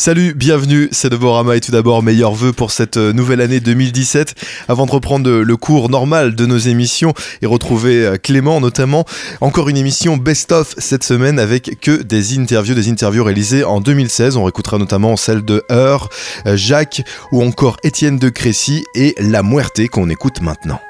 Salut, bienvenue, c'est Deborama et tout d'abord meilleurs vœux pour cette euh, nouvelle année 2017. Avant de reprendre le cours normal de nos émissions et retrouver euh, Clément notamment, encore une émission best-of cette semaine avec que des interviews, des interviews réalisées en 2016. On réécoutera notamment celle de Heur, euh, Jacques ou encore Étienne de Crécy et La Muerte qu'on écoute maintenant.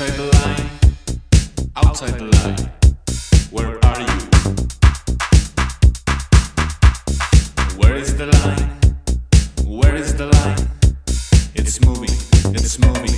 Inside the line, outside the line, where are you? Where is the line? Where is the line? It's moving, it's moving.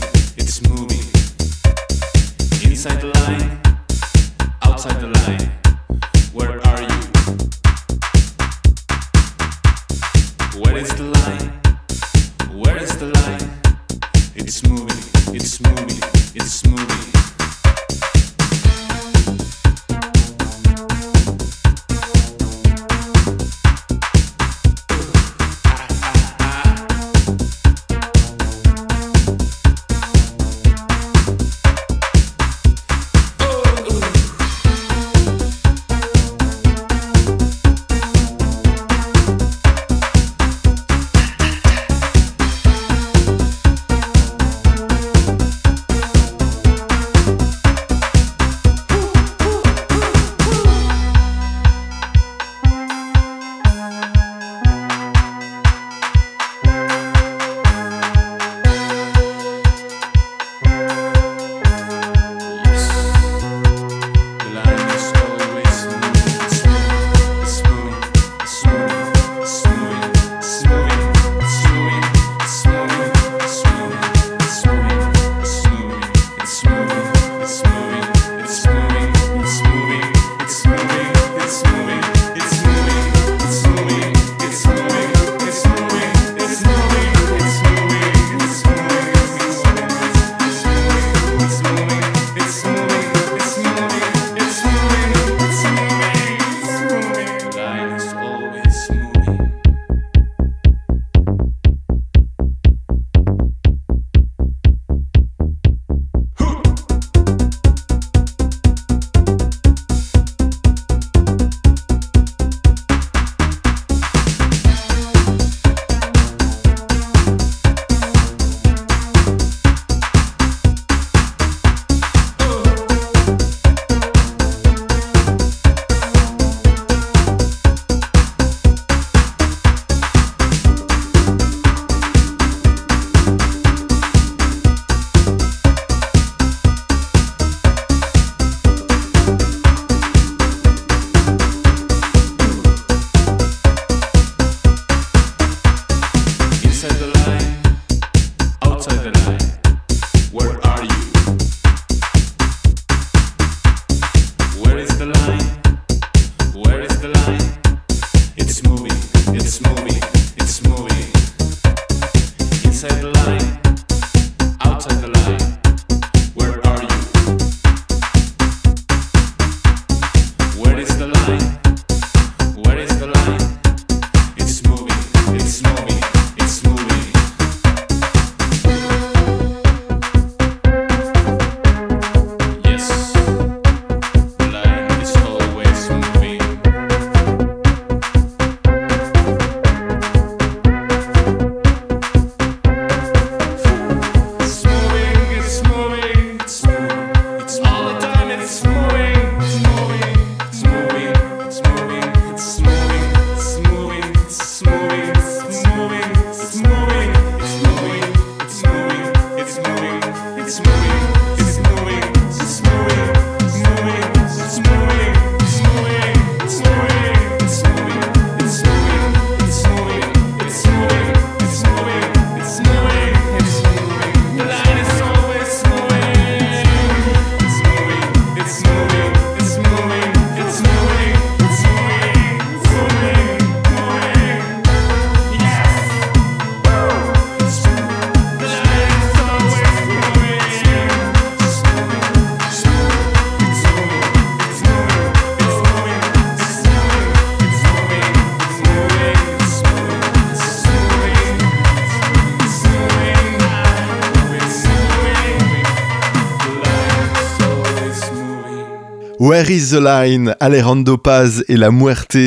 Where is the line? Alejandro Paz et la Muerte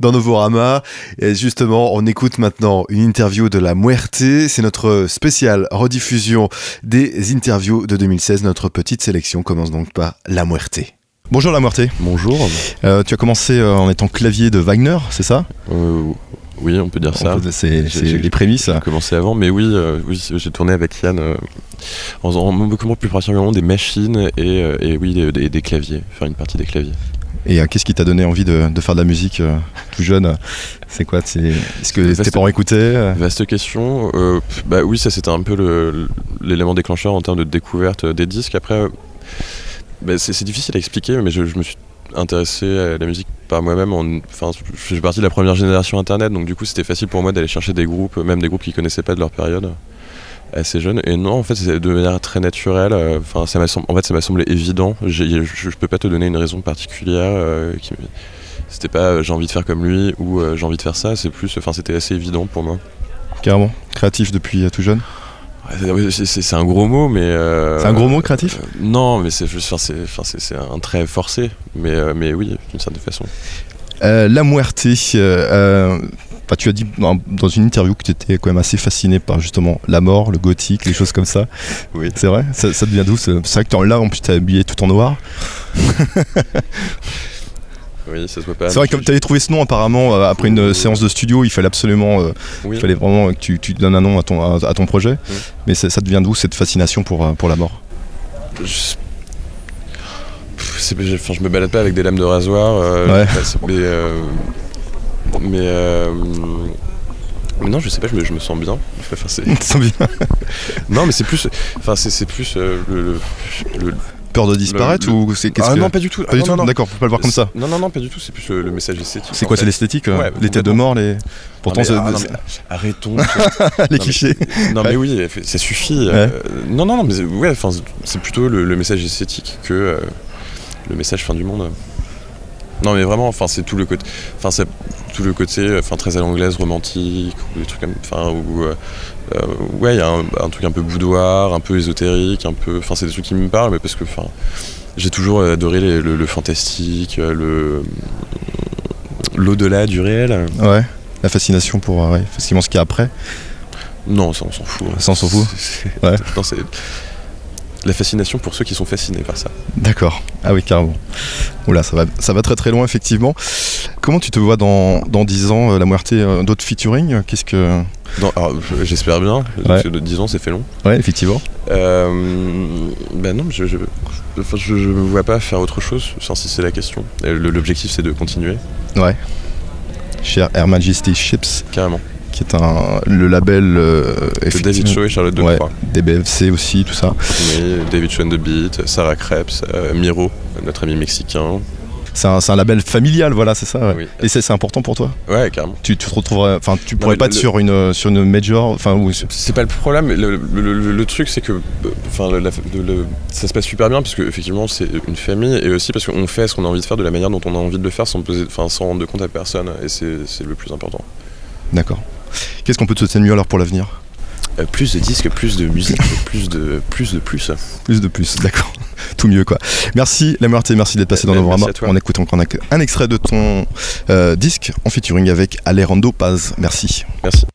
dans Novorama. Et justement, on écoute maintenant une interview de la Muerte. C'est notre spéciale rediffusion des interviews de 2016. Notre petite sélection commence donc par la Muerte. Bonjour la Muerte. Bonjour. Euh, tu as commencé euh, en étant clavier de Wagner, c'est ça? Euh, Oui, on peut dire ça. C'est les prémices. J'ai commencé avant, mais oui, euh, oui j'ai tourné avec Yann en faisant beaucoup plus particulièrement des machines et, et oui, des, des, claviers, faire une partie des claviers. Et qu'est-ce qui t'a donné envie de, de, faire de la musique tout jeune? C'est quoi? Est-ce que tes parents écoutaient Vaste question. bah oui, ça c'était un peu l'élément déclencheur en termes de découverte des disques. Après, bah, c'est difficile à expliquer, mais je, je me suis intéressé à la musique par moi-même. Enfin, je fais partie de la première génération Internet, donc du coup c'était facile pour moi d'aller chercher des groupes, même des groupes qui connaissaient pas de leur période assez jeune et non en fait c'est de manière très naturelle enfin ça m'a en fait ça m'a semblé évident. Je, je, peux pas te donner une raison particulière euh, c'était pas euh, j'ai envie de faire comme lui ou euh, j'ai envie de faire ça c'est plus enfin c'était assez évident pour moi. Carrément. Créatif depuis tout jeune c'est un gros mot, mais. c'est un gros mot créatif Non, mais c'est c'est un trait forcé, mais, mais oui, d'une certaine façon. la Muerte, tu as dit dans, une interview que tu étais quand même assez fasciné par justement la mort, le gothique, les choses comme ça. Oui. C'est vrai? Ça, devient d'où C'est vrai que là, en plus, tu as habillé tout en noir. Oui, ça se voit pas. C'est vrai que tu avais trouvé ce nom apparemment euh, après une séance de studio, il fallait absolument, euh, il fallait vraiment que tu, tu, donnes un nom à ton, à, ton projet. Mais ça, devient d'où cette fascination pour, euh, pour la mort je... Enfin, je me balade pas avec des lames de rasoir. ouais. mais mais, mais non, je sais pas, je me, je me sens bien. Enfin, bien Non, mais c'est plus, enfin c'est plus le, le, peur de disparaître ou c'est ah non pas du tout, pas du tout d'accord faut pas le voir comme ça. Non non non pas du tout c'est plus le, message esthétique c'est quoi c'est l'esthétique les têtes de mort les pourtant arrêtons les clichés. non mais oui ça suffit euh, non non non mais ouais enfin c'est plutôt le, message esthétique que euh, le message fin du monde non mais vraiment enfin c'est tout le côté enfin c'est tout le côté enfin très à l'anglaise romantique ou des trucs comme enfin ou euh, euh, ouais il y a un, truc un peu boudoir un peu ésotérique un peu enfin c'est des trucs qui me parlent mais parce que enfin j'ai toujours adoré le, fantastique le l'au-delà du réel. Ouais la fascination pour ouais, ce qu'il y a après. Non ça on s'en fout ça on s'en fout. Ouais la fascination pour ceux qui sont fascinés par ça. D'accord. Ah oui, carrément. Oula, ça va, ça va très très loin, effectivement. Comment tu te vois dans, dans 10 ans, euh, la moitié euh, d'autres featuring Qu'est-ce que. J'espère bien, parce que 10 ans c'est fait long. Ouais, effectivement. Euh, ben non, je, je, je, me vois pas faire autre chose, sans si c'est la question. L'objectif c'est de continuer. Ouais. Cher Air Majesty Ships. Carrément qui est un, le label euh, de David Shaw et Charlotte ouais, DBFC aussi, tout ça. David Shaw and the Beat, Sarah Krebs, euh, Miro, notre ami mexicain. C'est un, un, label familial, voilà, c'est ça. Ouais. Et c'est important pour toi? Ouais, carrément. Tu, tu te retrouverais, enfin, tu pourrais pas être sur une sur une major, enfin, C'est pas le problème. Le, le, le, truc, c'est que, enfin, ça se passe super bien parce que effectivement, c'est une famille et aussi parce qu'on fait ce qu'on a envie de faire de la manière dont on a envie de le faire sans poser, enfin, sans rendre de compte à personne. Et c'est le plus important. D'accord. Qu'est-ce qu'on peut te souhaiter de mieux alors pour l'avenir? Euh, plus de disques, plus de musique, plus de plus de plus. Plus de plus, d'accord. Tout mieux quoi. Merci la et merci d'être passé dans nos bras. On écoute encore un extrait de ton euh, disque en featuring avec Alejandro Paz. Merci. Merci.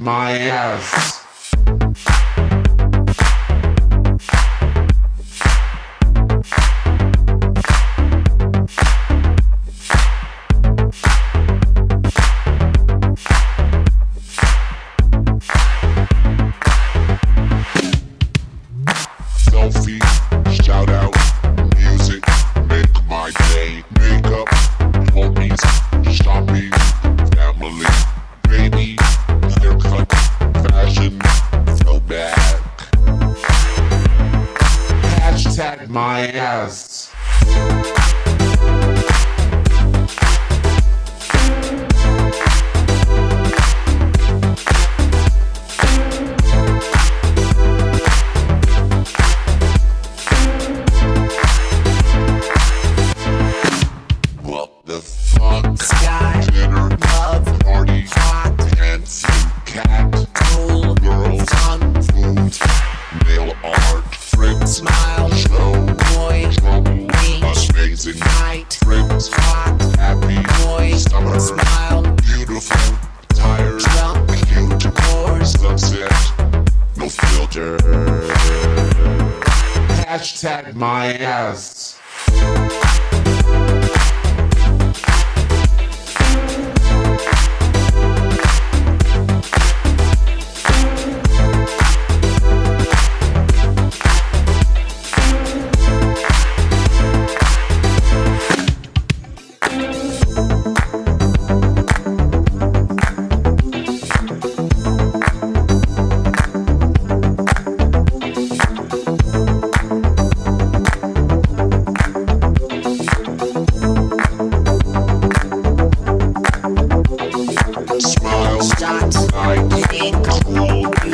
My ass.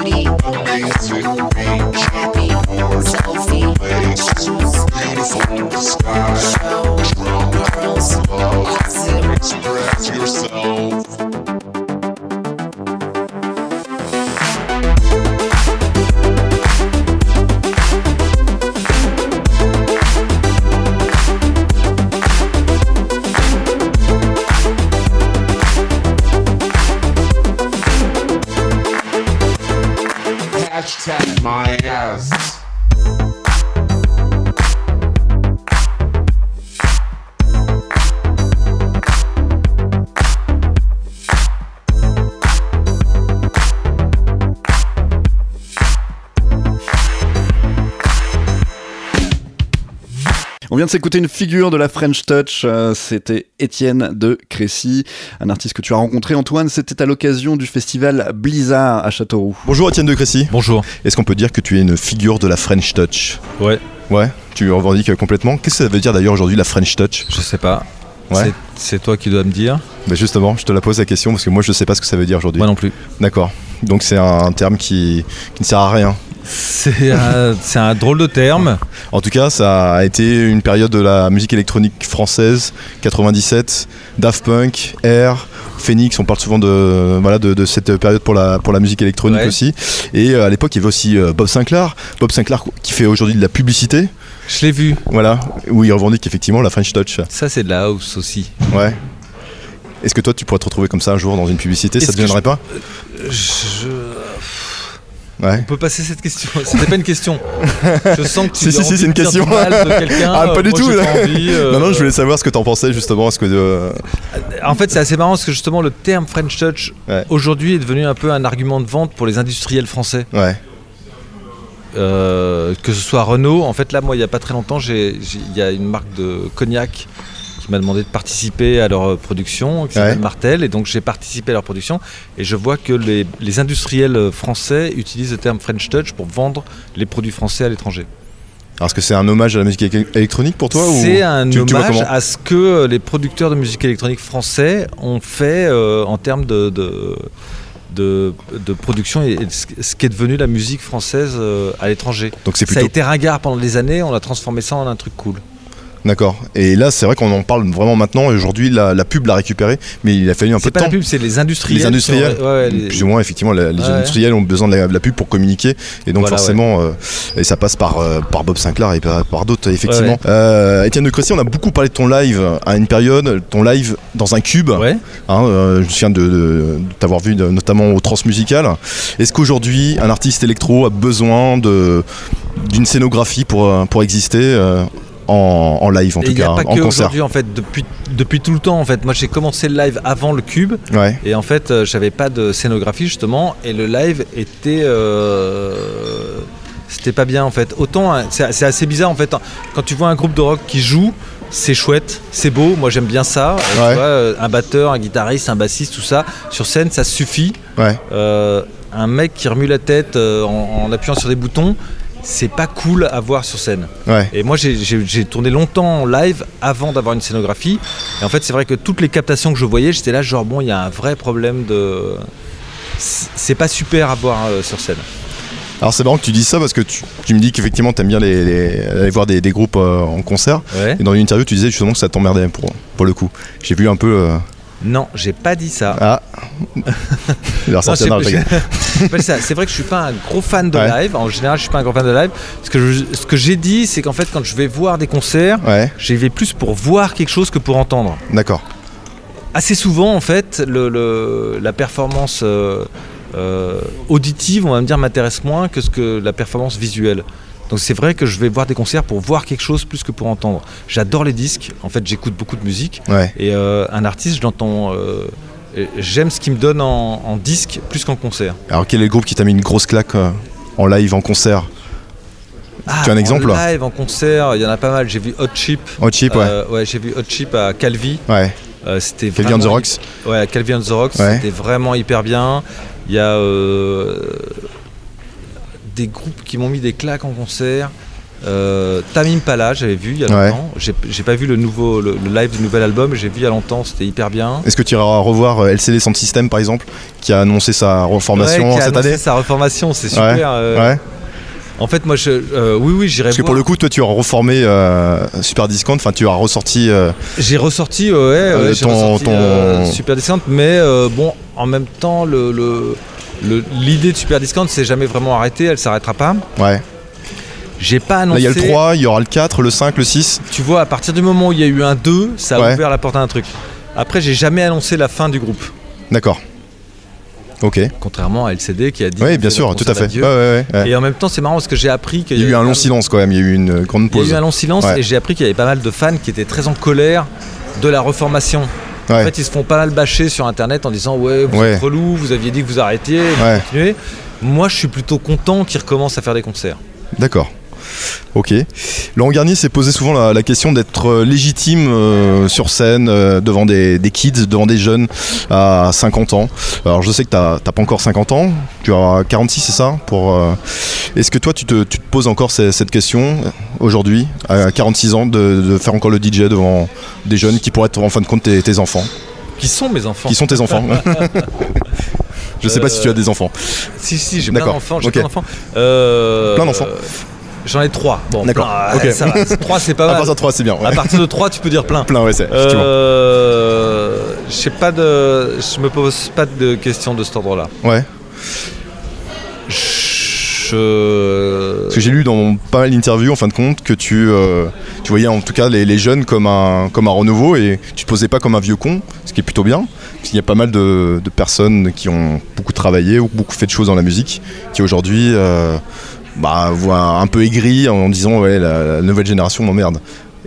need, dance to me. Vient de s'écouter une figure de la French Touch, euh, c'était Étienne de Crécy, un artiste que tu as rencontré Antoine, c'était à l'occasion du festival Blizzard à Châteauroux. Bonjour Étienne de Crécy. Bonjour. Est-ce qu'on peut dire que tu es une figure de la French Touch? Ouais, Ouais, tu revendiques complètement. Qu'est-ce que ça veut dire d'ailleurs aujourd'hui la French Touch? Je sais pas. Ouais. C'est- C'est toi qui dois me dire. Bah justement, je te la pose la question parce que moi je sais pas ce que ça veut dire aujourd'hui. Moi non plus. D'accord. Donc c'est un terme qui, qui ne sert à rien. C'est un, drôle de terme. En tout cas, ça a été une période de la musique électronique française, 97, Daft Punk, Air, Phoenix, on parle souvent de, voilà, de, de cette période pour la, pour la musique électronique Ouais. aussi. Et euh, à l'époque, il y avait aussi euh, Bob Sinclair. Bob Sinclair qui fait aujourd'hui de la publicité, Je l'ai vu. voilà, où il revendique effectivement la French Touch. Ça, c'est de la house aussi. Ouais. Est-ce que toi, tu pourrais te retrouver comme ça un jour dans une publicité? Ça Est-ce te pas? Je... Ouais. On peut passer cette question. C'était pas une question. Je sens que tu Si, si, si, c'est une question. Ah, pas Euh, du moi, tout, là. envie, euh, Non, non, je voulais savoir ce que t'en pensais justement. Est-ce que euh, En fait, c'est assez marrant parce que justement, le terme French Touch Ouais. aujourd'hui est devenu un peu un argument de vente pour les industriels français. ouais, Euh, que ce soit Renault, en fait là moi il n'y a pas très longtemps, il y a une marque de cognac qui m'a demandé de participer à leur euh, production, qui s'appelle Ouais. Martel, et donc j'ai participé à leur production, et je vois que les, les industriels euh, français utilisent le terme French Touch pour vendre les produits français à l'étranger. Alors, est-ce que c'est un hommage à la musique éle- électronique pour toi C'est un tu- tu hommage comment à ce que euh, les producteurs de musique électronique français ont fait euh, en termes de, de, de, de production et ce qui est devenu la musique française à l'étranger. Donc c'est Ça a plutôt été ringard pendant des années, on a transformé ça en un truc cool. D'accord. Et là, c'est vrai qu'on en parle vraiment maintenant. Et aujourd'hui, la, la pub l'a récupéré, mais il a fallu un peu C'est de pas temps. la pub, c'est les industriels. Les industriels, qui ont- ouais, ouais, les- plus ou moins effectivement la- les Ouais. industriels ont besoin de la, de la pub pour communiquer et donc Voilà, forcément euh, et ça passe par, euh, par Bob Sinclair et par, par d'autres effectivement Euh, Étienne de Crécy on a beaucoup parlé de ton live à une période ton live dans un cube Ouais. hein, euh, je me souviens de, de- de t'avoir vu notamment au Transmusical est-ce qu'aujourd'hui un artiste électro a besoin de d'une scénographie pour, pour exister en, en live en Et tout il n'y a cas pas en que concert aujourd'hui en fait, depuis, depuis tout le temps en fait. Moi j'ai commencé le live avant le cube ouais et en fait euh, j'avais pas de scénographie justement et le live était euh, c'était pas bien en fait. Autant hein, c'est assez bizarre en fait quand tu vois un groupe de rock qui joue. C'est chouette, c'est beau, moi j'aime bien ça. Euh, tu Ouais. vois, un batteur, un guitariste, un bassiste, tout ça, sur scène ça suffit. ouais Euh, un mec qui remue la tête en, en appuyant sur des boutons, c'est pas cool à voir sur scène. ouais Et moi, j'ai- tourné longtemps en live avant d'avoir une scénographie. Et en fait, c'est vrai que toutes les captations que je voyais, j'étais là, genre, bon, il y a un vrai problème de. C'est pas super à voir euh, sur scène. Alors c'est marrant que tu dises ça parce que tu, tu me dis qu'effectivement t'aimes bien les, les- aller voir des, des groupes euh, en concert. Ouais. Et dans une interview tu disais justement que ça t'emmerdait pour, pour le coup. J'ai vu un peu... euh, Non, j'ai pas dit ça. Ah Il Non, pas ça. C'est vrai que je suis pas un gros fan de Ouais. live. En général, je suis pas un gros fan de live. Ce que je- ce que j'ai dit, c'est qu'en fait, quand je vais voir des concerts, Ouais, j'y vais plus pour voir quelque chose que pour entendre. d'accord. assez souvent en fait le, le- la performance euh, euh, auditive on va me dire m'intéresse moins que ce que la performance visuelle donc c'est vrai que je vais voir des concerts pour voir quelque chose plus que pour entendre. J'adore les disques. En fait j'écoute beaucoup de musique. Ouais, et euh, un artiste je l'entends euh, j'aime ce qu'il me donne en, en disque plus qu'en concert. Alors quel est le groupe qui t'a mis une grosse claque euh, en live, en concert? Tu as un en exemple? live en concert il y en a pas mal. J'ai vu Hot Chip. Hot Chip, ouais. Euh, ouais j'ai vu Hot Chip à Calvi. Ouais, Euh, c'était Calvi on the Rocks. Ouais, à Calvi on the Rocks, Ouais. c'était vraiment hyper bien. Il y a euh, des groupes qui m'ont mis des claques en concert. Euh, Tamim Pala, j'avais vu il y a longtemps. J'ai j'ai pas vu le nouveau le, le live du nouvel album, mais j'ai vu il y a longtemps, c'était hyper bien. Est-ce que tu iras revoir euh, LCD Sound System par exemple, qui a annoncé sa reformation Ouais, qui a cette année Sa reformation, c'est super. euh, Ouais, En fait, moi, je, euh, oui, oui, j'irai parce que pour le coup, toi tu as reformé euh, Super Discount, enfin tu as ressorti. euh, J'ai ressorti, ouais, ton- ressorti, ton- Super Discount, mais bon, en même temps, le- l'idée de Super Discount s'est jamais vraiment arrêtée, elle s'arrêtera pas. ouais. J'ai pas annoncé. il y a le 3, il y aura le 4, le 5, le 6. Tu vois, à partir du moment où il y a eu un 2, ça a Ouais. ouvert la porte à un truc. Après, j'ai jamais annoncé la fin du groupe. D'accord. Ok. Contrairement à LCD qui a dit. Oui, bien sûr, tout à fait. Ouais, ouais. Et en même temps, c'est marrant parce que j'ai appris qu'il Il y a eu un long silence quand même, il y a eu une grande Il y a pause. eu un long silence et j'ai appris qu'il y avait pas mal de fans qui étaient très en colère de la reformation. En fait, ils se font pas mal bâcher sur internet en disant Ouais, vous Ouais. êtes relou, vous aviez dit que vous arrêtiez, vous continuez. Moi, je suis plutôt content qu'ils recommencent à faire des concerts. D'accord. Ok. Laurent Garnier s'est posé souvent la, la question d'être euh, légitime euh, sur scène euh, devant des, des kids, devant des jeunes à 50 ans. Alors je sais que t'as pas encore 50 ans, tu as 46 c'est ça? Pour, euh, Est-ce que toi tu te, tu te poses encore ce- cette question aujourd'hui, à 46 ans, de, de faire encore le DJ devant des jeunes qui pourraient être en fin de compte tes, tes enfants? Qui sont mes enfants Qui sont tes enfants Je sais pas si tu as des enfants. Si, si, j'ai plein d'enfants. J'ai plein d'enfants. Euh, Plein d'enfants. J'en ai trois. Bon, D'accord, plein, ok. ça va. Trois, c'est pas À mal. partir de 3 c'est bien. ouais. À partir de 3, tu peux dire plein. Plein ouais c'est. Euh, je sais pas de, je me pose pas de questions de cet ordre-là. Ouais. Je. Parce que j'ai lu dans pas mal d'interviews en fin de compte que tu, euh, tu voyais en tout cas les, les jeunes comme un, comme un renouveau et tu te posais pas comme un vieux con, ce qui est plutôt bien. Parce qu'il y a pas mal de, de personnes qui ont beaucoup travaillé ou beaucoup fait de choses dans la musique qui aujourd'hui euh, bah, voient un peu aigri en disant ouais la, la nouvelle génération m'emmerde.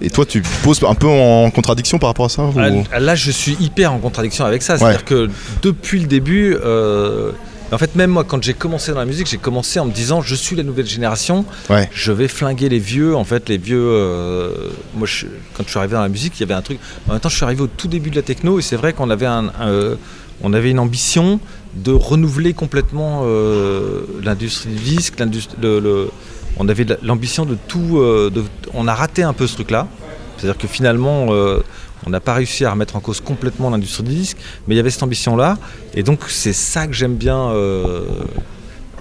Et toi tu poses un peu en contradiction par rapport à ça ou- Ah, Là, je suis hyper en contradiction avec ça. C'est-à-dire que depuis le début, euh, en fait, même moi, quand j'ai commencé dans la musique, j'ai commencé en me disant je suis la nouvelle génération, Ouais. je vais flinguer les vieux. En fait, les vieux. euh, moi, je- quand je suis arrivé dans la musique, il y avait un truc. En même temps, je suis arrivé au tout début de la techno et c'est vrai qu'on avait, un, un, euh, on avait une ambition de renouveler complètement euh, l'industrie du disque, l'industrie- le- le- on avait l'ambition de tout. euh, de- on a raté un peu ce truc-là. C'est-à-dire que finalement, euh, on n'a pas réussi à remettre en cause complètement l'industrie du disque, mais il y avait cette ambition-là. Et donc, c'est ça que j'aime bien.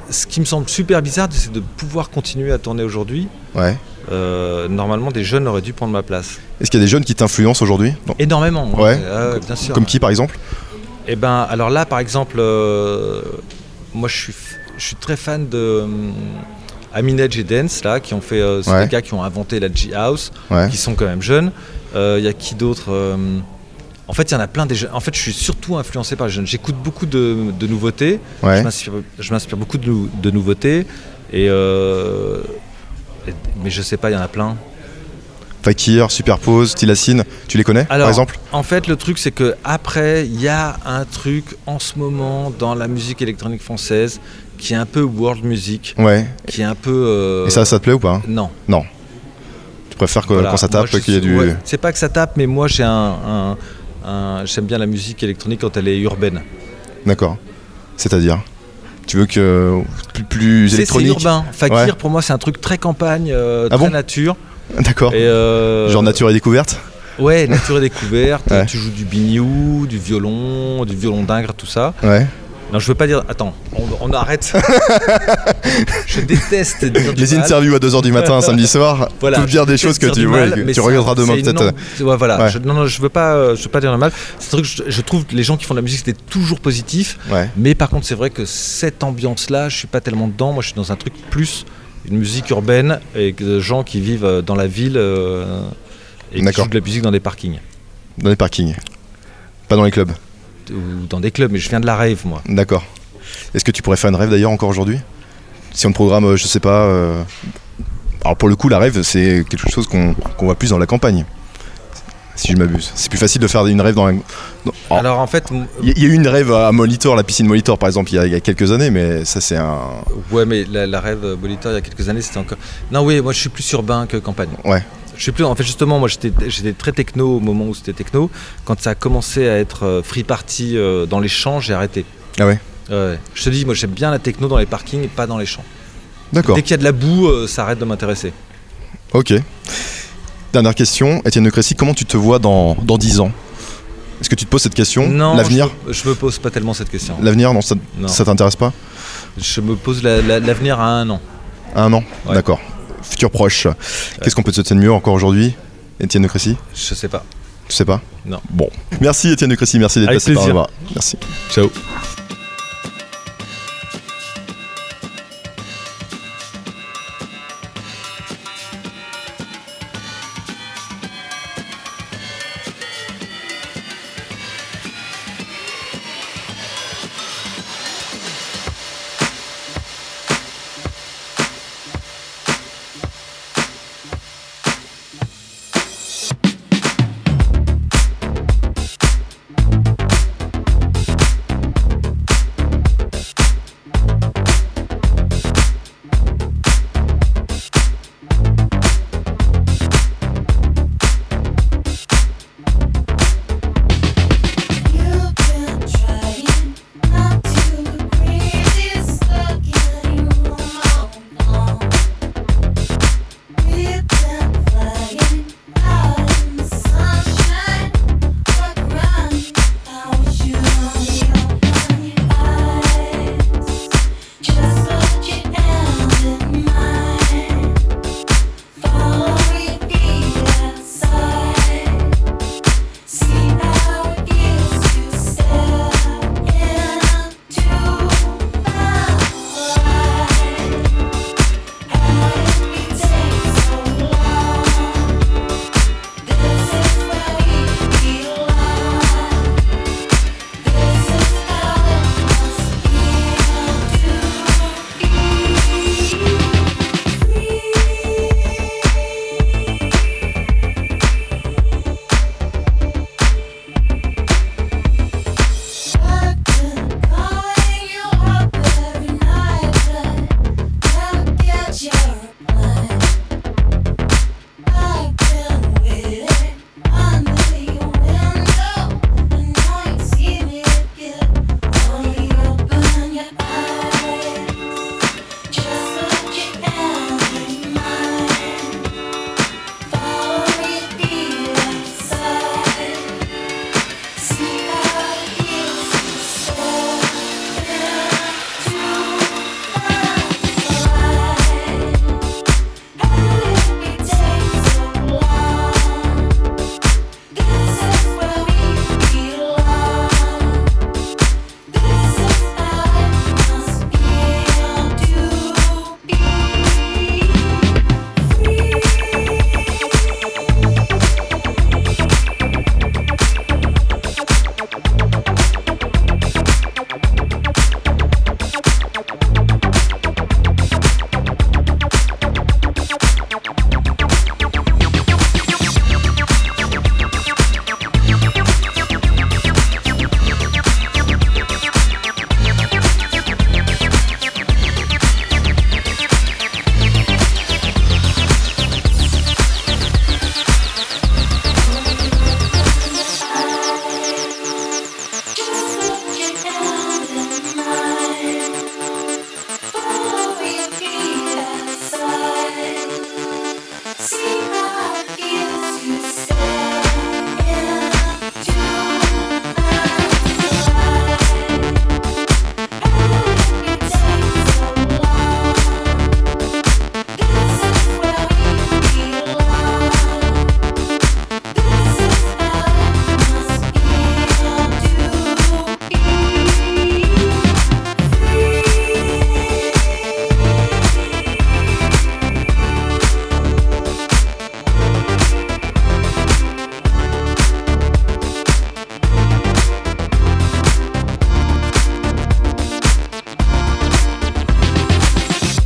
ce qui me semble super bizarre, c'est de pouvoir continuer à tourner aujourd'hui. Ouais. euh, normalement des jeunes auraient dû prendre ma place. Est-ce qu'il y a des jeunes qui t'influencent aujourd'hui? Énormément. Ouais. Ouais, bien sûr. Comme qui par exemple? Eh ben, alors là, par exemple, euh, moi, je suis, f- je suis très fan de hum, Aminedge et Dance, là, qui ont fait, euh, c'est Ouais. des gars qui ont inventé la G House, Ouais. qui sont quand même jeunes. Il y a qui d'autre euh, En fait, il y en a plein des jeunes. En fait, je suis surtout influencé par les jeunes. J'écoute beaucoup de, de nouveautés. Ouais. Je m'inspire- Je m'inspire beaucoup de, nou- de nouveautés. Et, euh, et- mais je sais pas, il y en a plein. Fakir, Superpose, Tilacine, tu les connais par exemple? En fait, le truc, c'est que après, il y a un truc en ce moment dans la musique électronique française qui est un peu world music, Ouais. qui est un peu. euh, Et ça, ça te plaît ou pas? Non. Tu préfères que Voilà. quand ça tape qu'il y ait du. ouais, c'est pas que ça tape, mais moi, j'ai un. un- un- J'aime bien la musique électronique quand elle est urbaine. D'accord. C'est-à-dire? Tu veux que plus, plus C'est- C'est électronique? urbain. Fakir, Ouais. pour moi, c'est un truc très campagne, euh, Ah très bon? nature. D'accord. Euh, Genre nature et découverte Ouais, nature et découverte. Ouais. Tu joues du biniou, du violon, du violon d'ingre, tout ça. Ouais. Non, je veux pas dire. Attends, on, on arrête. je déteste dire du Les mal. interviews à 2h du matin un samedi soir, Voilà, tout dire des choses que tu, du ouais, mal, que mais tu un- demain peut-être. non- ouais, voilà. Ouais. Je, non, non, je veux pas, euh, je veux pas dire le mal. C'est truc. Je, je trouve que les gens qui font de la musique c'était toujours positif. Ouais. Mais par contre, c'est vrai que cette ambiance-là, je suis pas tellement dedans. Moi, je suis dans un truc plus une musique urbaine et de gens qui vivent euh, dans la ville euh, et qui jouent de la musique dans des parkings Dans les parkings. Pas dans les clubs. ou dans des clubs. Mais je viens de la rave, moi. D'accord. Est-ce que tu pourrais faire une rêve d'ailleurs encore aujourd'hui? Si on te programme, euh, je sais pas. euh, Alors pour le coup, la rêve, c'est quelque chose qu'on qu'on voit plus dans la campagne. Si je m'abuse. C'est plus facile de faire une rêve dans dans- Oh. Alors en fait, Il y, a- il y a eu une rêve à Molitor, la piscine Molitor par exemple, il y a, il y a quelques années, mais ça c'est un. ouais, mais la, la rêve Bolitor il y a quelques années, c'était encore. Non, oui, moi je suis plus urbain que campagne. Ouais. Je suis plus. En fait, justement, moi j'étais j'étais très techno au moment où c'était techno. Quand ça a commencé à être euh, free party euh, dans les champs, j'ai arrêté. Ah ouais Ouais. Je te dis, moi j'aime bien la techno dans les parkings et pas dans les champs. D'accord. Dès qu'il y a de la boue, euh, ça arrête de m'intéresser. Ok. Dernière question, Étienne de Crécy, comment tu te vois dans, dans 10 ans? Est-ce que tu te poses cette question? Non, L'avenir? je, me- je me pose pas tellement cette question. L'avenir, non, ça, Non. ça t'intéresse pas? Je me pose la- la- l'avenir à un an. À un an? Ouais. D'accord. Futur proche. Qu'est-ce qu'on peut te souhaiter de mieux encore aujourd'hui Étienne de Crécy? Je sais pas. Tu sais pas? Non. Bon. Merci Étienne de Crécy, merci d'être Avec passé par là-bas. Merci. Ciao.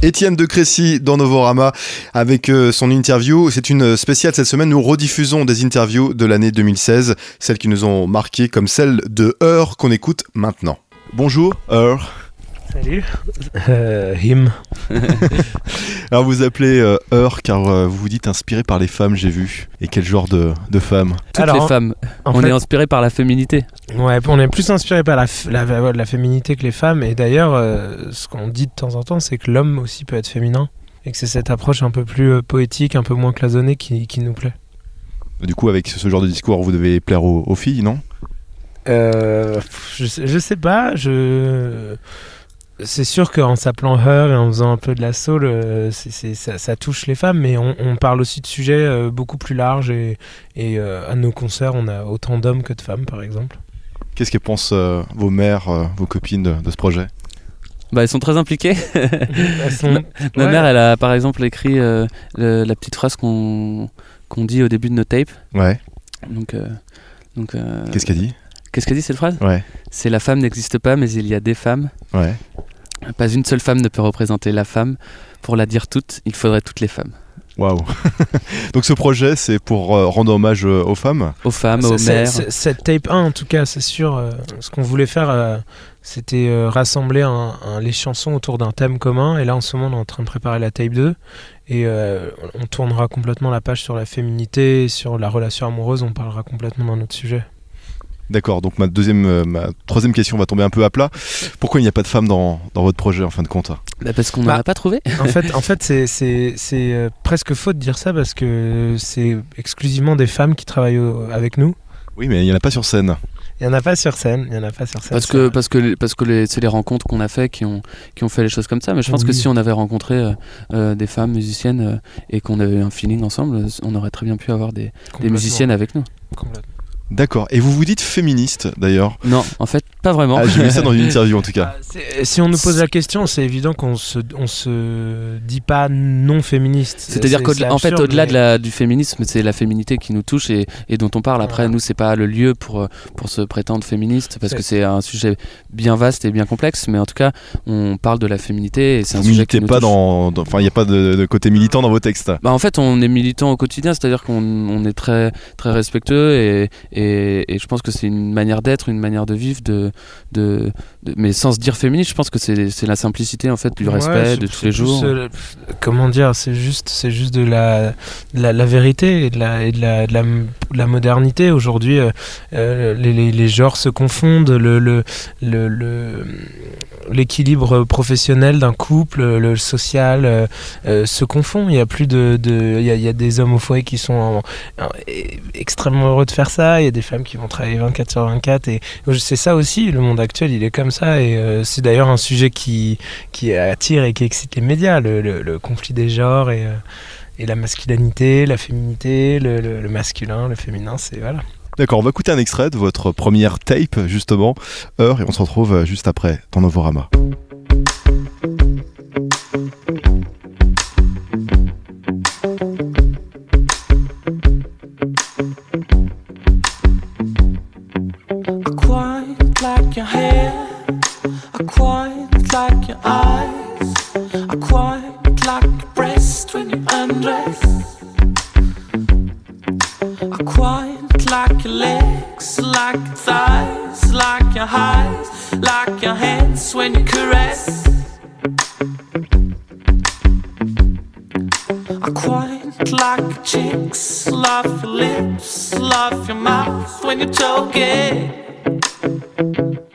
Étienne de Crécy dans Novorama avec euh, son interview. C'est une spéciale cette semaine. Nous rediffusons des interviews de l'année 2016, celles qui nous ont marqué comme celle de Heur qu'on écoute maintenant. Bonjour Heur. Salut, euh, him. Alors vous appelez euh, Heur car euh, vous vous dites inspiré par les femmes, j'ai vu. Et quel genre de, de femmes? Toutes Alors, les femmes. En on fait, est inspiré par la féminité. ouais, on est plus inspiré par la, f- la, la- la féminité que les femmes. Et d'ailleurs, euh, ce qu'on dit de temps en temps, c'est que l'homme aussi peut être féminin. Et que c'est cette approche un peu plus euh, poétique, un peu moins cloisonnée qui, qui nous plaît. Du coup avec ce genre de discours vous devez plaire aux, aux filles, non? Euh, pff, je, sais, je sais pas, je... C'est sûr qu'en s'appelant Her et en faisant un peu de la soul, euh, c'est- c'est- ça, ça touche les femmes, mais on, on parle aussi de sujets euh, beaucoup plus larges et, et euh, à nos concerts, on a autant d'hommes que de femmes, par exemple. Qu'est-ce que pensent euh, vos mères, euh, vos copines de, de ce projet? Bah, elles sont très impliquées. Sont- Ma Ouais. mère, elle a par exemple écrit euh, le- la petite phrase qu'on qu'on dit au début de nos tapes. Ouais. Donc, euh, donc euh, Qu'est-ce qu'elle dit? Qu'est-ce qu'elle dit cette phrase Ouais. C'est la femme n'existe pas, mais il y a des femmes. Ouais. Pas une seule femme ne peut représenter la femme. Pour la dire toute, il faudrait toutes les femmes. Waouh. Donc ce projet c'est pour euh, rendre hommage euh, aux femmes. Aux femmes, C'est- aux mères. Cette tape 1, en tout cas, c'est sûr. euh, ce qu'on voulait faire, euh, c'était euh, rassembler un- un- les chansons autour d'un thème commun. Et là, en ce moment, on est en train de préparer la tape 2. Et euh, on tournera complètement la page sur la féminité, sur la relation amoureuse. On parlera complètement d'un autre sujet. D'accord, donc ma deuxième, euh, ma troisième question va tomber un peu à plat. Pourquoi il n'y a pas de femmes dans, dans votre projet en fin de compte? Bah, parce qu'on n'en Bah, a pas trouvé. En fait, en fait c'est- c'est c'est, euh, presque faux de dire ça parce que c'est exclusivement des femmes qui travaillent au- avec nous. Oui, mais il n'y en a pas sur scène. Il n'y en a pas sur scène. Il y en a pas sur scène. Parce que, parce que, les- parce que les- c'est les rencontres qu'on a fait qui ont, qui ont fait les choses comme ça. Mais je pense que si on avait rencontré euh, euh, des femmes musiciennes euh, et qu'on avait eu un feeling ensemble, on aurait très bien pu avoir des, des musiciennes avec nous. complètement. D'accord. Et vous vous dites féministe d'ailleurs. Non, en fait, pas vraiment. Ah, J'ai vu ça dans une interview en tout cas. Ah, c'est- Si on nous pose la question, c'est évident qu'on se, on se dit pas non féministe. C'est-à-dire C'est- qu'en fait, au-delà mais- de la, du féminisme, c'est la féminité qui nous touche et, et dont on parle. Après, Voilà. nous, c'est pas le lieu pour, euh, pour se prétendre féministe parce que c'est un sujet bien vaste et bien complexe. Mais en tout cas, on parle de la féminité et c'est un Vous sujet qui militez nous pas touche. dans, dans- enfin il n'y a pas de, de côté militant dans vos textes. Bah, en fait, on est militant au quotidien, c'est-à-dire qu'on on est très, très respectueux et, et, et je pense que c'est une manière d'être, une manière de vivre, de, de, de- mais sans se dire féministe, je pense que c'est la simplicité en fait du Ouais, respect de tous les jours. euh, comment dire C'est juste, c'est juste de la, de la, la vérité et de la, et de la, la, de la modernité. Aujourd'hui, euh, euh, les, les, les genres se confondent. Le, le, le, le- l'équilibre professionnel d'un couple, le social euh, se confond. Il y a plus de, il, y a, il y a des hommes au foyer qui sont en- en- extrêmement heureux de faire ça. Des femmes qui vont travailler 24 sur 24 et c'est ça aussi. Le monde actuel, il est comme ça et euh, c'est d'ailleurs un sujet qui qui attire et qui excite les médias, le, conflit des genres et, euh, et la masculinité, la féminité, le masculin, le féminin, c'est voilà. D'accord, on va écouter un extrait de votre première tape justement, Heure, et on se retrouve euh, juste après dans Novorama. Like your hair. I quite like your eyes. I quite like your breast when you undress. I quite like your legs, like your thighs, like your highs, like your hands when you caress. I quite like your cheeks, love your lips, love your mouth when you're talking, whispering thank you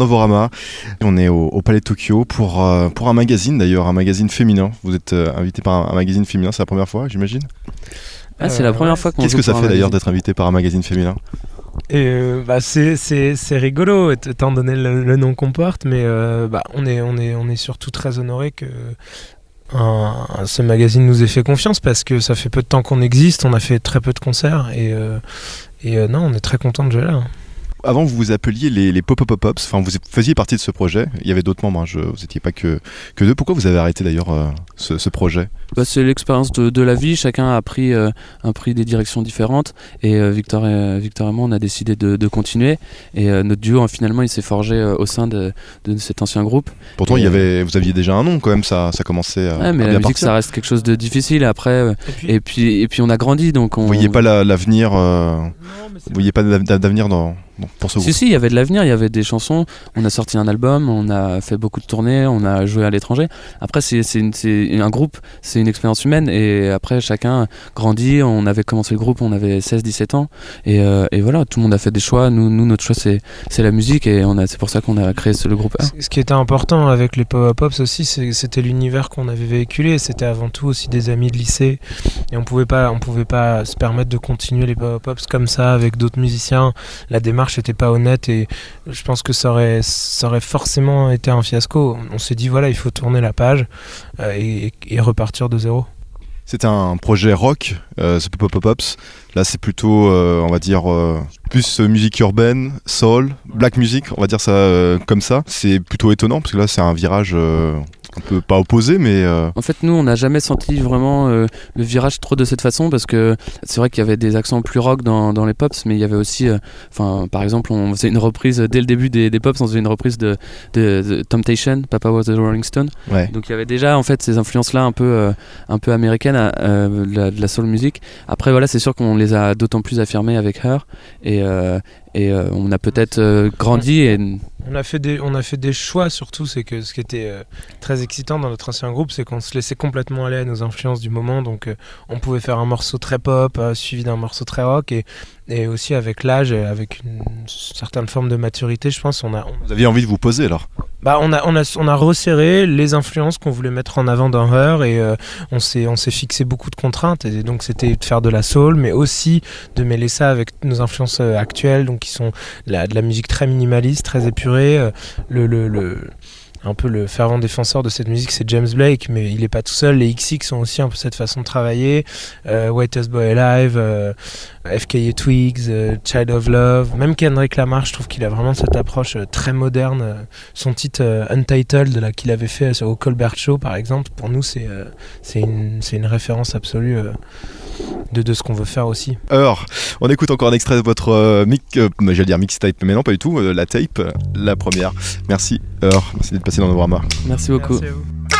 Novorama. On est au, au Palais de Tokyo pour, euh, pour un magazine d'ailleurs, un magazine féminin. Vous êtes euh, invité par un, un magazine féminin, c'est la première fois, j'imagine Ah, c'est la première fois qu'on Qu'est-ce que ça fait d'ailleurs d'être invité par un magazine féminin Et euh, bah, c'est, rigolo, étant donné le, le nom qu'on porte, mais euh, bah, on, est, on, est, on est surtout très honoré que un- ce magazine nous ait fait confiance parce que ça fait peu de temps qu'on existe, on a fait très peu de concerts et, euh, et euh, non, on est très content de jouer là. Avant, vous vous appeliez les, les Pop-Up Pop-Ups, enfin vous faisiez partie de ce projet. Il y avait d'autres membres, hein, je, vous n'étiez pas que, que deux. Pourquoi vous avez arrêté d'ailleurs euh, ce, ce projet? Bah, c'est l'expérience de, de la vie. Chacun a pris, euh, a pris des directions différentes. Et euh, Victor, et, Victor et moi, on a décidé de, de continuer. Et euh, notre duo, hein, finalement, il s'est forgé euh, au sein de, de cet ancien groupe. Pourtant, Et, il y euh, avait, vous aviez déjà un nom quand même, ça, ça commençait à, Ouais, mais à la bien musique, partir. ça reste quelque chose de difficile. Après, euh, Et puis, et puis, et puis, on a grandi, donc on. Vous voyez pas la- l'avenir euh, Non, mais c'est Vous voyez pas d'av- d'avenir dans, dans- pour ce groupe Si, si, il y avait de l'avenir, il y avait des chansons. On a sorti un album, on a fait beaucoup de tournées, on a joué à l'étranger. Après, c'est un groupe, c'est une expérience humaine. Et après, chacun grandit. On avait commencé le groupe, on avait 16-17 ans. Et, euh, et voilà, tout le monde a fait des choix. Nous, nous notre choix, c'est la musique. Et c'est pour ça qu'on a créé ce- le groupe A. Ce- qui était important avec les Power Pops aussi, c'était l'univers qu'on avait véhiculé. C'était avant tout aussi des amis de lycée. Et on pouvait pas, on pouvait pas se permettre de continuer les Power Pops comme ça avec d'autres musiciens. La démarche n'était pas honnête et je pense que ça aurait, ça aurait forcément été un fiasco. On s'est dit voilà, il faut tourner la page euh, et, repartir de zéro. C'est un projet rock, euh, ce Pop-Up Pops. Là, c'est plutôt, euh, on va dire, euh, plus musique urbaine, soul, black music, on va dire ça comme ça. C'est plutôt étonnant parce que là, c'est un virage euh, un peu pas opposé, mais euh, En fait, nous, on n'a jamais senti vraiment euh, le virage trop de cette façon parce que c'est vrai qu'il y avait des accents plus rock dans, dans les pops, mais il y avait aussi, euh, par exemple, on faisait une reprise dès le début des, des pops, on faisait une reprise de, de, de Temptation, Papa Was a Rolling Stone. ouais. Donc il y avait déjà en fait ces influences-là un peu, un peu américaines de, la, de la soul music. Après voilà, c'est sûr qu'on les a d'autant plus affirmées avec Her et, et euh, on a peut-être euh, grandi et On a fait des, on a fait des choix surtout. C'est que ce qui était euh, très excitant dans notre ancien groupe, c'est qu'on se laissait complètement aller à nos influences du moment. Donc, euh, on pouvait faire un morceau très pop euh, suivi d'un morceau très rock et, et aussi avec l'âge, et avec une certaine forme de maturité, je pense, on a, on- Vous aviez envie de vous poser alors? Bah, on a, on a, on a resserré les influences qu'on voulait mettre en avant dans Her et euh, on s'est, fixé beaucoup de contraintes. Et donc, c'était de faire de la soul, mais aussi de mêler ça avec nos influences euh, actuelles, donc qui sont la, de la musique très minimaliste, très épurée. euh, le, le, le- un peu le fervent défenseur de cette musique, c'est James Blake, mais il est pas tout seul. Les XX ont aussi un peu cette façon de travailler. Euh, Whitest Boy Alive, FKA Twigs, euh, Child of Love, même Kendrick Lamar, je trouve qu'il a vraiment cette approche euh, très moderne. Euh, Son titre euh, Untitled qu'il avait fait euh, au Colbert Show, par exemple, pour nous, c'est euh, c'est une, c'est une référence absolue euh, de, de ce qu'on veut faire aussi. Heure. On écoute encore un extrait de votre euh, mic, euh, j'allais dire mixtape, mais non, pas du tout, euh, la tape, euh, la première. Merci, Heure. Merci d'être passé dans Novorama. Merci beaucoup. All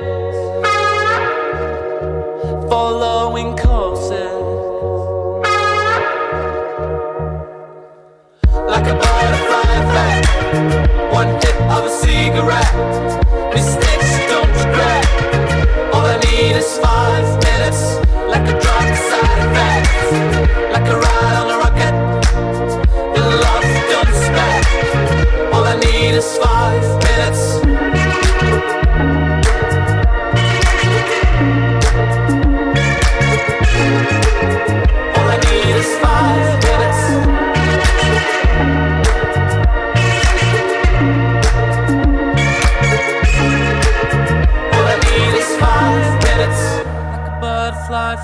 following courses. Like a butterfly effect, one hit of a cigarette. Mistakes don't regret. All I need is five minutes, like a drug side effect, like a ride on a rocket. Your love don't expect. All I need is five minutes.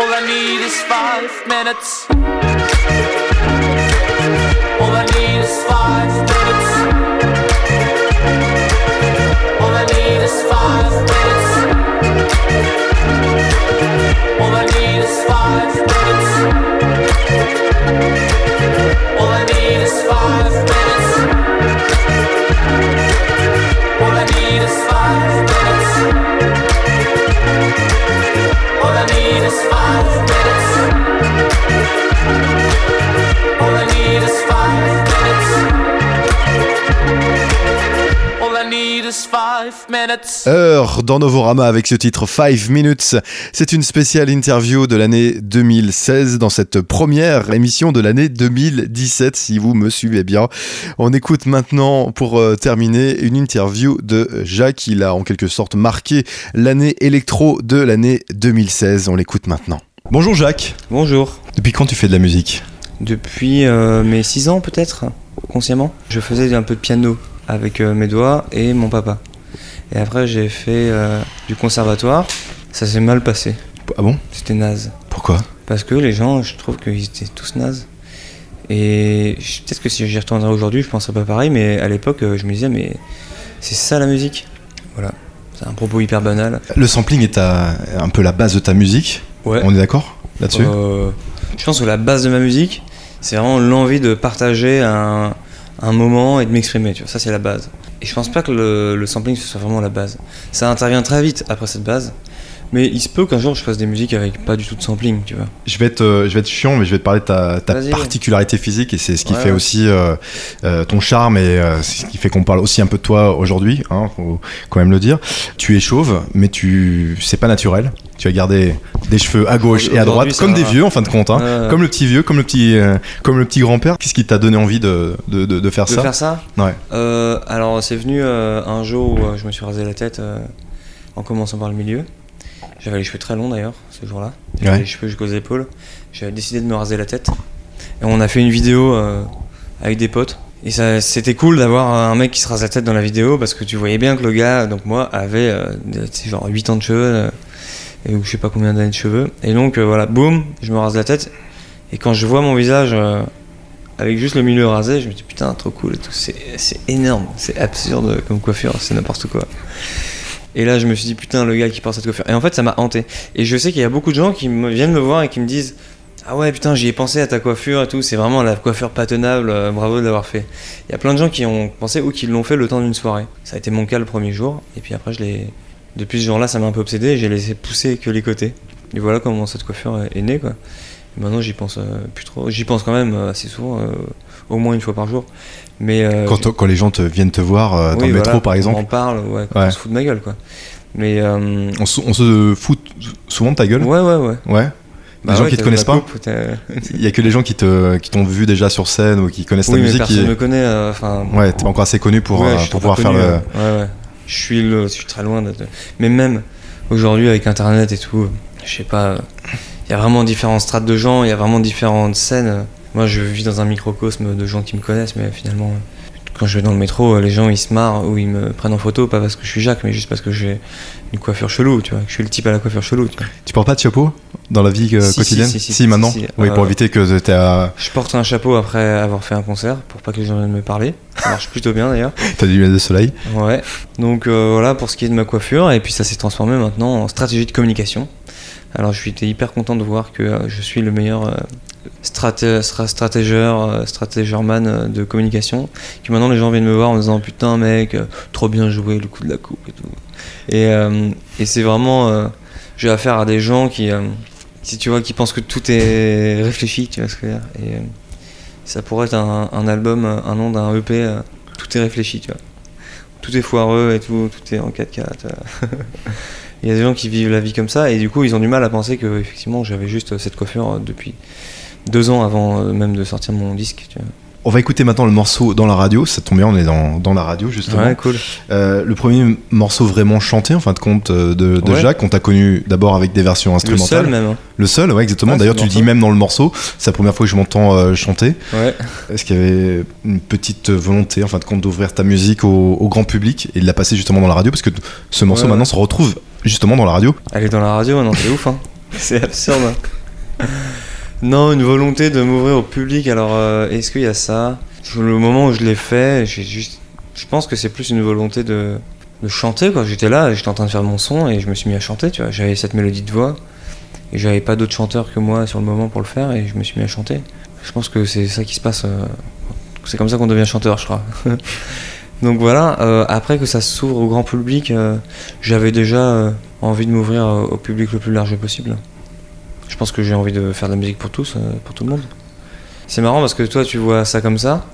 All I need is five minutes. All I need is five minutes. All I need is five minutes. All I need is five minutes. All I need is five Heure dans Novorama avec ce titre 5 Minutes. C'est une spéciale interview de l'année 2016 dans cette première émission de l'année 2017 si vous me suivez bien. On écoute maintenant pour euh, terminer une interview de Jacques. Il a en quelque sorte marqué l'année électro de l'année 2016. On l'écoute maintenant. Bonjour Jacques. Bonjour. Depuis quand tu fais de la musique? Depuis euh, mes 6 ans peut-être, consciemment, je faisais un peu de piano avec euh, mes doigts et mon papa. Et après j'ai fait euh, du conservatoire, ça s'est mal passé. Ah bon? C'était naze. Pourquoi? Parce que les gens, je trouve qu'ils étaient tous nazes. Et peut-être que si j'y retournerais aujourd'hui, je penserais pas pareil, mais à l'époque, euh, je me disais, mais c'est ça la musique. Voilà. C'est un propos hyper banal. Le sampling est ta- un peu la base de ta musique? Ouais. On est d'accord là-dessus? Euh, je pense que la base de ma musique, c'est vraiment l'envie de partager un, un moment et de m'exprimer. Tu vois, ça c'est la base. Et je pense pas que le, sampling ce soit vraiment la base. Ça intervient très vite après cette base. Mais il se peut qu'un jour je fasse des musiques avec pas du tout de sampling, tu vois. Je vais être, euh, je vais être chiant, mais je vais te parler de ta, particularité physique et c'est ce qui Ouais, fait ouais. aussi euh, euh, ton charme et euh, ce qui fait qu'on parle aussi un peu de toi aujourd'hui. Hein, faut quand même le dire. Tu es chauve, mais tu, c'est pas naturel. Tu as gardé des cheveux à gauche et à droite, comme des va. vieux en fin de compte, hein. Comme le petit vieux, comme le petit, comme le petit grand-père. Qu'est-ce qui t'a donné envie de, de, de, de faire de ça faire ça Ouais. Alors c'est venu un jour où je me suis rasé la tête en commençant par le milieu. J'avais les cheveux très longs d'ailleurs ce jour-là. J'avais Ouais. les cheveux jusqu'aux épaules. J'avais décidé de me raser la tête. Et on a fait une vidéo euh, avec des potes. Et ça, c'était cool d'avoir un mec qui se rase la tête dans la vidéo parce que tu voyais bien que le gars, donc moi, avait euh, genre 8 ans de cheveux. euh, et ou je sais pas combien d'années de cheveux. Et donc euh, voilà, boum, je me rase la tête. Et quand je vois mon visage euh, avec juste le milieu rasé, je me dis putain, trop cool et tout. C'est c'est énorme, c'est absurde comme coiffure, c'est n'importe quoi. Et là, je me suis dit putain, le gars qui porte cette coiffure. Et en fait, ça m'a hanté. Et je sais qu'il y a beaucoup de gens qui viennent me voir et qui me disent Ah ouais, putain, j'y ai pensé à ta coiffure et tout. C'est vraiment la coiffure pas tenable, euh, bravo de l'avoir fait. Il y a plein de gens qui ont pensé ou qui l'ont fait le temps d'une soirée. Ça a été mon cas le premier jour. Et puis après, je l'ai. Depuis ce jour-là, ça m'a un peu obsédé et j'ai laissé pousser que les côtés. Et voilà comment cette coiffure est née, quoi. Et maintenant, j'y pense euh, plus trop. J'y pense quand même euh, assez souvent, euh, au moins une fois par jour. Mais euh, Quand, quand les gens te, viennent te voir euh, dans oui, le métro, voilà, par exemple, On en parle, ouais, quand Ouais. on se fout de ma gueule, quoi. Mais. euh, on, se- on se fout souvent de ta gueule? Ouais, ouais, ouais. Ouais. Bah les gens qui te connaissent pas? Il y a que les gens qui te, qui t'ont vu déjà sur scène ou qui connaissent oui, ta mais musique. personne qui- me connaît. Enfin. Ouais, t'es pas encore assez connu pour, Ouais, pouvoir faire le. ouais. Ouais, ouais. Je suis, le, je suis très loin. Mais même aujourd'hui, avec Internet et tout, je sais pas. Il y a vraiment différentes strates de gens, il y a vraiment différentes scènes. Moi, je vis dans un microcosme de gens qui me connaissent, mais finalement, quand je vais dans le métro, euh, les gens ils se marrent ou ils me prennent en photo, pas parce que je suis Jacques, mais juste parce que j'ai une coiffure chelou, tu vois. que Je suis le type à la coiffure chelou, tu vois. Tu portes pas de chapeau dans la vie euh, Si, si, quotidienne si, si, si, maintenant. Oui, pour Euh, éviter que t'aies à- Je porte un chapeau après avoir fait un concert, pour pas que les gens viennent me parler. Ça marche plutôt bien d'ailleurs. t'as des lunettes de soleil. Ouais. Donc euh, voilà pour ce qui est de ma coiffure. Et puis ça s'est transformé maintenant en stratégie de communication. Alors été hyper content de voir que euh, je suis le meilleur euh, straté- stra- stratégeur, euh, stratégerman de communication. Que maintenant les gens viennent me voir en me disant putain mec, trop bien joué le coup de la coupe et tout. Et, et c'est vraiment, j'ai affaire à des gens qui, si tu vois, qui pensent que tout est réfléchi, tu vois ce que je veux dire. Et ça pourrait être un, album, un nom d'un EP, tout est réfléchi, tu vois tout est foireux et tout, tout est en 4x4. euh. Il y a des gens qui vivent la vie comme ça et du coup ils ont du mal à penser que j'avais juste cette coiffure euh, depuis deux ans avant euh, même de sortir mon disque. On va écouter maintenant le morceau dans la radio. Ça tombe bien, on est dans, dans la radio justement. Ouais, cool. Euh, le premier morceau vraiment chanté en fin de compte euh, de, de Ouais. Jacques, on t'a connu d'abord avec des versions Le instrumentales. seul même. hein. Le seul, ouais, exactement. Ouais, D'ailleurs, tu le le dis même dans le morceau. C'est la première fois que je m'entends euh, chanter. Ouais. Est-ce qu'il y avait une petite volonté, en fin de compte, d'ouvrir ta musique au, au grand public et de la passer justement dans la radio? Parce que ce morceau maintenant se retrouve justement dans la radio. Elle est dans la radio, non, c'est ouf, hein. C'est absurde. hein. Non, une volonté de m'ouvrir au public. Alors, euh, est-ce qu'il y a ça? Le moment où je l'ai fait, j'ai juste. Je pense que c'est plus une volonté de, de chanter. J'étais là, j'étais en train de faire mon son et je me suis mis à chanter, tu vois. J'avais cette mélodie de voix et j'avais pas d'autres chanteurs que moi sur le moment pour le faire et je me suis mis à chanter. Je pense que c'est ça qui se passe. euh, C'est comme ça qu'on devient chanteur, je crois. Donc voilà, euh, après que ça s'ouvre au grand public, j'avais déjà envie de m'ouvrir au public le plus large possible. Je pense que j'ai envie de faire de la musique pour tous, euh, pour tout le monde. C'est marrant parce que toi tu vois ça comme ça,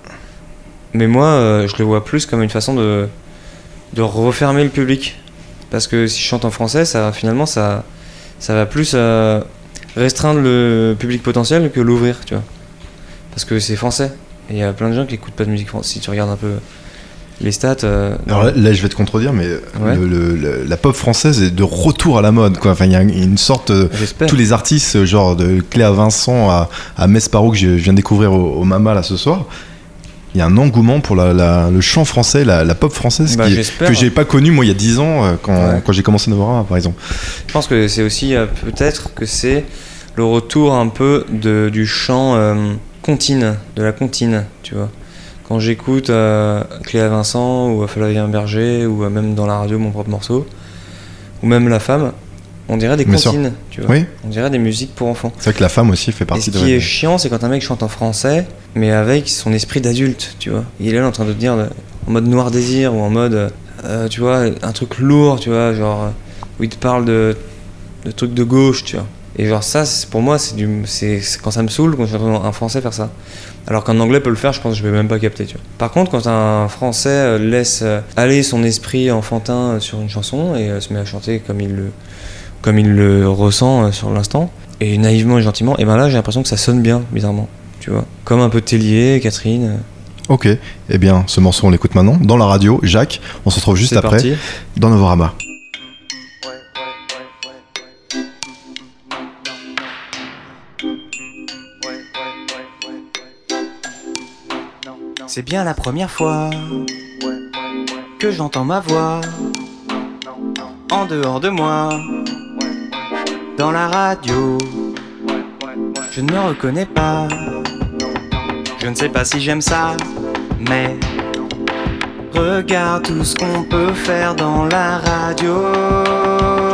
mais moi euh, je le vois plus comme une façon de, de refermer le public. Parce que si je chante en français, ça finalement ça, ça va plus euh, restreindre le public potentiel que l'ouvrir, tu vois. Parce que c'est français. Il y a plein de gens qui écoutent pas de musique française. Si tu regardes un peu les stats. euh, Alors là, là, je vais te contredire, mais Ouais. le- le- le- la pop française est de retour à la mode. Quoi. Enfin, il y a une- sorte. euh, tous les artistes, euh, genre de Cléa Vincent à, à Mesparo, que je, viens de découvrir au, au Mama là ce soir, il y a un engouement pour la- la- le chant français, la, la pop française, Bah, qui- que j'ai pas connu moi il y a 10 ans quand, Ouais. quand j'ai commencé Novorama par exemple. Je pense que c'est aussi euh, peut-être que c'est le retour un peu de, du chant euh, comptine, de la comptine, tu vois. Quand j'écoute euh, Cléa Vincent ou Flavien Berger ou euh, même dans la radio mon propre morceau, ou même La Femme, on dirait des comptines, tu vois. Oui. On dirait des musiques pour enfants. C'est vrai que la femme aussi fait Et partie ce de. qui est chiant, c'est quand un mec chante en français, mais avec son esprit d'adulte, tu vois. Il est là en train de te dire en mode noir désir ou en mode, euh, tu vois, un truc lourd, tu vois, genre où il te parle de, de trucs de gauche, tu vois. Et genre ça, pour moi, c'est du, c'est c'est quand ça me saoule quand j'entends un français faire ça. Alors qu'un anglais peut le faire, je pense que je vais même pas capter, tu vois. Par contre, quand un français euh, laisse euh, aller son esprit enfantin euh, sur une chanson et se met à chanter comme il le, comme il le ressent sur l'instant, et naïvement et gentiment, et ben là j'ai l'impression que ça sonne bien, bizarrement. Tu vois, comme un peu Tellier, Catherine. Ok, eh bien, ce morceau, on l'écoute maintenant dans la radio. Jacques, on se retrouve juste après parti. dans Novorama. C'est bien la première fois que j'entends ma voix en dehors de moi, dans la radio. Je ne me reconnais pas, je ne sais pas si j'aime ça, mais regarde tout ce qu'on peut faire dans la radio.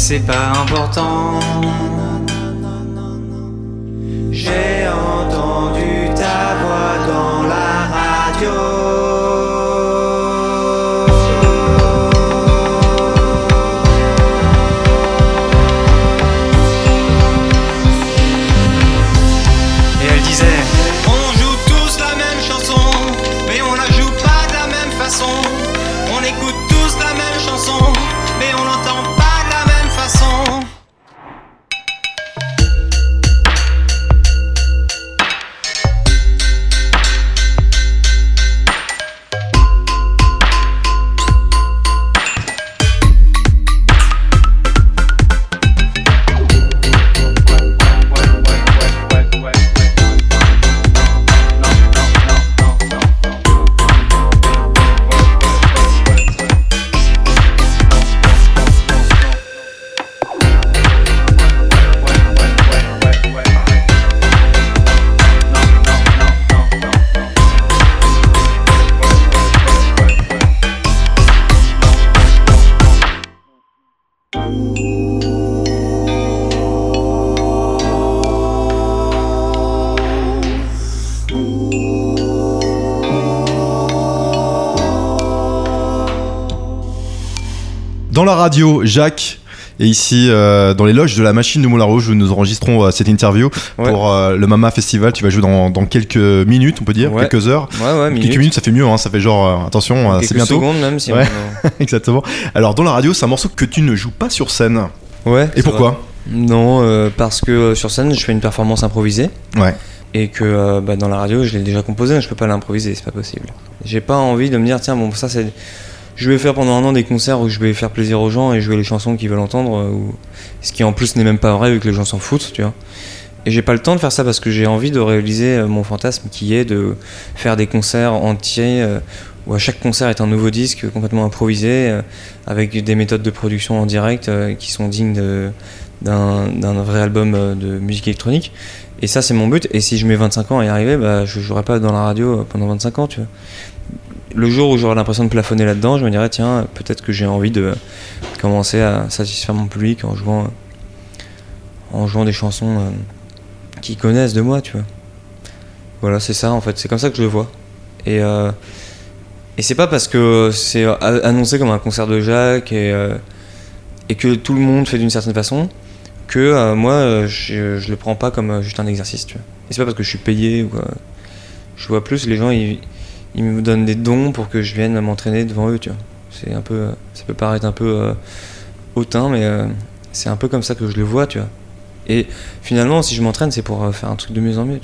C'est pas important. J'ai entendu ta voix dans la radio. Radio, Jacques. Et ici, euh, dans les loges de la machine de Moulin Rouge, où nous enregistrons euh, cette interview Ouais. pour euh, le Mama Festival. Tu vas jouer dans, dans quelques minutes, on peut dire, Ouais. quelques heures. Ouais, Quelques minutes. ça fait mieux, hein, ça fait genre, attention, c'est Quelques bientôt. secondes même si on- Exactement. Alors, dans la radio, c'est un morceau que tu ne joues pas sur scène. Ouais. Et pourquoi vrai. Non, parce que sur scène, je fais une performance improvisée. Ouais. Et que bah, dans la radio, je l'ai déjà composé, je peux pas l'improviser, c'est pas possible. J'ai pas envie de me dire, tiens, bon, ça c'est. Je vais faire pendant un an des concerts où je vais faire plaisir aux gens et jouer les chansons qu'ils veulent entendre, euh, ce qui en plus n'est même pas vrai vu que les gens s'en foutent, tu vois. Et j'ai pas le temps de faire ça parce que j'ai envie de réaliser euh, mon fantasme qui est de faire des concerts entiers euh, où à chaque concert est un nouveau disque complètement improvisé avec des méthodes de production en direct qui sont dignes d'un vrai album de musique électronique. Et ça, c'est mon but. Et si je mets 25 ans à y arriver, bah, je jouerai pas dans la radio pendant 25 ans, tu vois. Le jour où j'aurai l'impression de plafonner là-dedans, je me dirais, tiens, peut-être que j'ai envie de commencer à satisfaire mon public en jouant, en jouant des chansons euh, qu'ils connaissent de moi, tu vois. Voilà, c'est ça en fait, c'est comme ça que je le vois. Et, euh, et c'est pas parce que c'est annoncé comme un concert de Jacques et, euh, et que tout le monde fait d'une certaine façon que euh, moi je, je le prends pas comme juste un exercice, tu vois. Et c'est pas parce que je suis payé ou quoi. Je vois plus les gens ils, ils me donnent des dons pour que je vienne m'entraîner devant eux, tu. C'est un peu, ça peut paraître un peu euh, hautain, mais euh, c'est un peu comme ça que je le vois, tu vois. Et finalement, si je m'entraîne, c'est pour euh, faire un truc de mieux en mieux.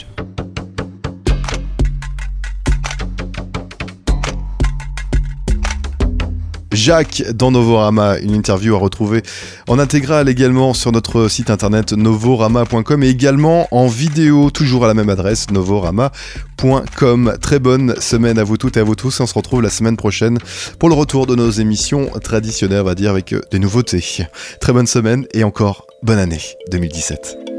Jacques dans Novorama, une interview à retrouver en intégral également sur notre site internet novorama.com et également en vidéo, toujours à la même adresse, novorama.com. Très bonne semaine à vous toutes et à vous tous. On se retrouve la semaine prochaine pour le retour de nos émissions traditionnelles, on va dire, avec euh, des nouveautés. Très bonne semaine et encore bonne année 2017.